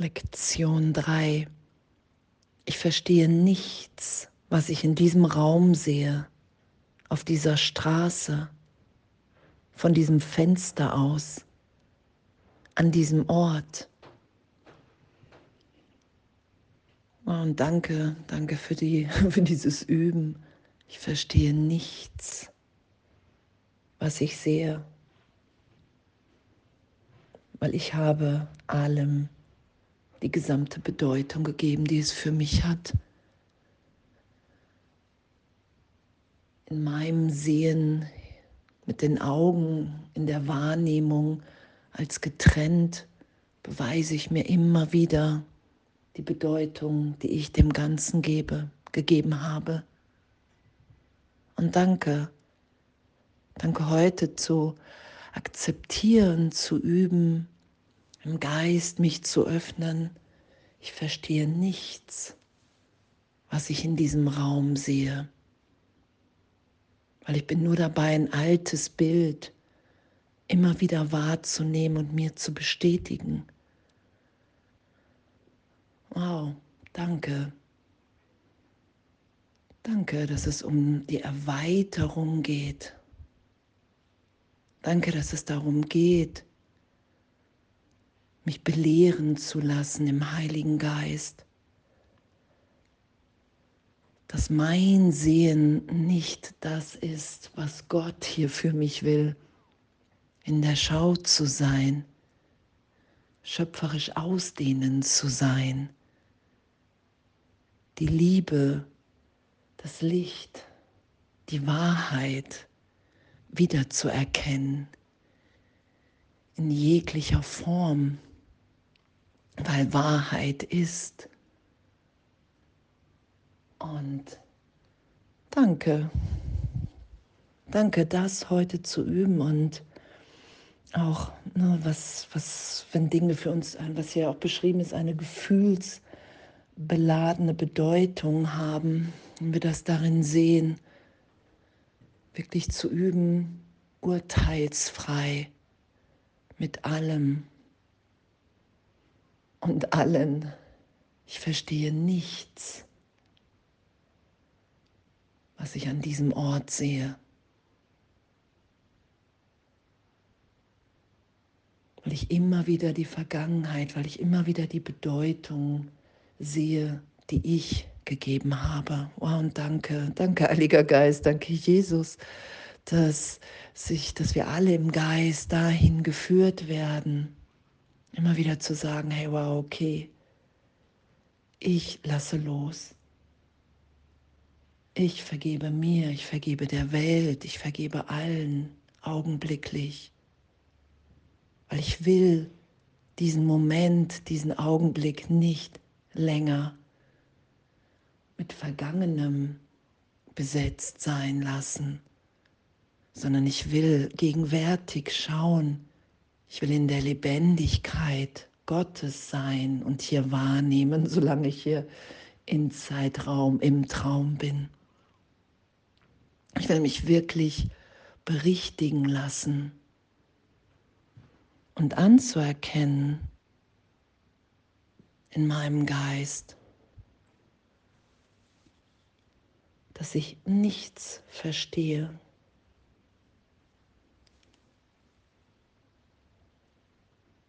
Lektion 3. Ich verstehe nichts, was ich in diesem Raum sehe, auf dieser Straße, von diesem Fenster aus, an diesem Ort. Und danke, danke für, die, für dieses Üben. Ich verstehe nichts, was ich sehe, weil ich habe allem die gesamte Bedeutung gegeben, die es für mich hat. In meinem Sehen, mit den Augen, in der Wahrnehmung als getrennt, beweise ich mir immer wieder die Bedeutung, die ich dem Ganzen gebe, gegeben habe. Und danke, danke heute zu akzeptieren, zu üben, im Geist mich zu öffnen. Ich verstehe nichts, was ich in diesem Raum sehe, weil ich bin nur dabei, ein altes Bild immer wieder wahrzunehmen und mir zu bestätigen. Wow, danke. Danke, dass es um die Erweiterung geht. Danke, dass es darum geht, mich belehren zu lassen im Heiligen Geist, dass mein Sehen nicht das ist, was Gott hier für mich will, in der Schau zu sein, schöpferisch ausdehnend zu sein, die Liebe, das Licht, die Wahrheit wiederzuerkennen in jeglicher Form weil Wahrheit ist. Und danke, danke, das heute zu üben und auch, ne, was, was, wenn Dinge für uns, was hier auch beschrieben ist, eine gefühlsbeladene Bedeutung haben, wenn wir das darin sehen, wirklich zu üben, urteilsfrei mit allem, und allen. Ich verstehe nichts, was ich an diesem Ort sehe. Weil ich immer wieder die Vergangenheit, weil ich immer wieder die Bedeutung sehe, die ich gegeben habe. Wow, und danke, danke, Heiliger Geist, danke, Jesus, dass, sich, dass wir alle im Geist dahin geführt werden Immer wieder zu sagen, hey, wow, okay, ich lasse los. Ich vergebe mir, ich vergebe der Welt, ich vergebe allen augenblicklich, weil ich will diesen Moment, diesen Augenblick nicht länger mit Vergangenem besetzt sein lassen, sondern ich will gegenwärtig schauen, ich will in der Lebendigkeit Gottes sein und hier wahrnehmen, solange ich hier im Zeitraum, im Traum bin. Ich will mich wirklich berichtigen lassen und anzuerkennen in meinem Geist, dass ich nichts verstehe.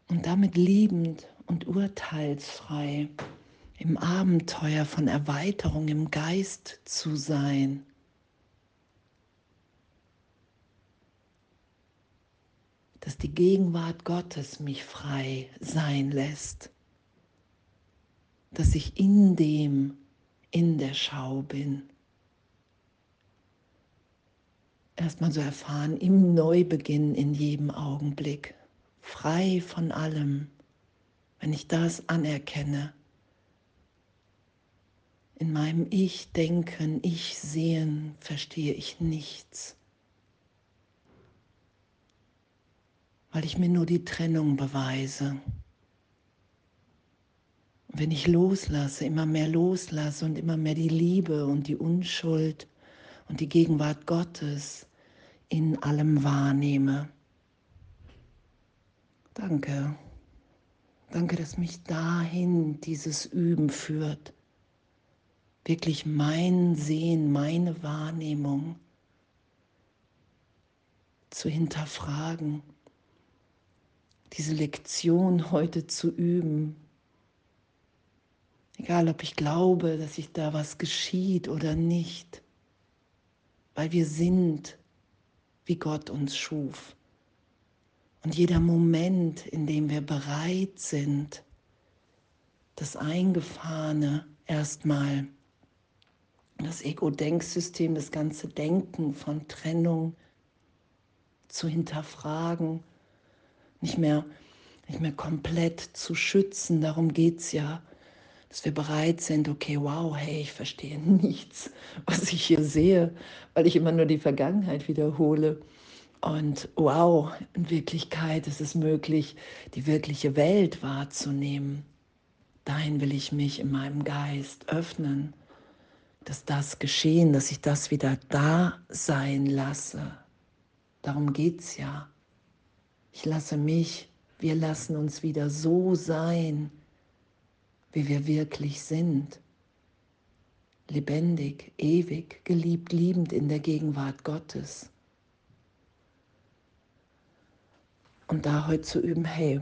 Und damit liebend und urteilsfrei im Abenteuer von Erweiterung im Geist zu sein. Dass die Gegenwart Gottes mich frei sein lässt. Dass ich in dem, in der Schau bin. Erstmal so erfahren im Neubeginn in jedem Augenblick frei von allem, wenn ich das anerkenne. In meinem Ich denken, Ich sehen, verstehe ich nichts, weil ich mir nur die Trennung beweise. wenn ich loslasse, immer mehr loslasse und immer mehr die Liebe und die Unschuld und die Gegenwart Gottes in allem wahrnehme, Danke. Danke, dass mich dahin dieses Üben führt. Wirklich mein Sehen, meine Wahrnehmung zu hinterfragen, diese Lektion heute zu üben. Egal, ob ich glaube, dass sich da was geschieht oder nicht, weil wir sind, wie Gott uns schuf. Und jeder Moment, in dem wir bereit sind, das Eingefahrene erstmal, das Ego-Denksystem, das ganze Denken von Trennung zu hinterfragen, nicht mehr, nicht mehr komplett zu schützen, darum geht es ja, dass wir bereit sind, okay, wow, hey, ich verstehe nichts, was ich hier sehe, weil ich immer nur die Vergangenheit wiederhole. Und wow, in Wirklichkeit ist es möglich, die wirkliche Welt wahrzunehmen. Dahin will ich mich in meinem Geist öffnen, dass das geschehen, dass ich das wieder da sein lasse. Darum geht es ja. Ich lasse mich, wir lassen uns wieder so sein, wie wir wirklich sind. Lebendig, ewig, geliebt, liebend in der Gegenwart Gottes. Und da heute zu üben, hey,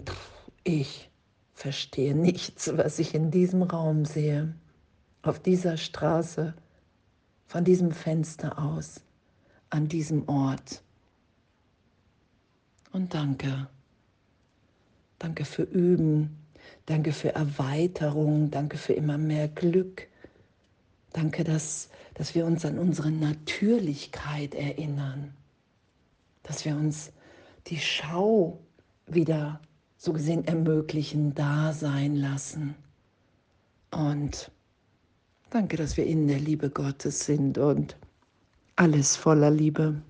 ich verstehe nichts, was ich in diesem Raum sehe, auf dieser Straße, von diesem Fenster aus, an diesem Ort. Und danke. Danke für Üben. Danke für Erweiterung. Danke für immer mehr Glück. Danke, dass, dass wir uns an unsere Natürlichkeit erinnern. Dass wir uns die Schau wieder so gesehen ermöglichen, da sein lassen. Und danke, dass wir in der Liebe Gottes sind und alles voller Liebe.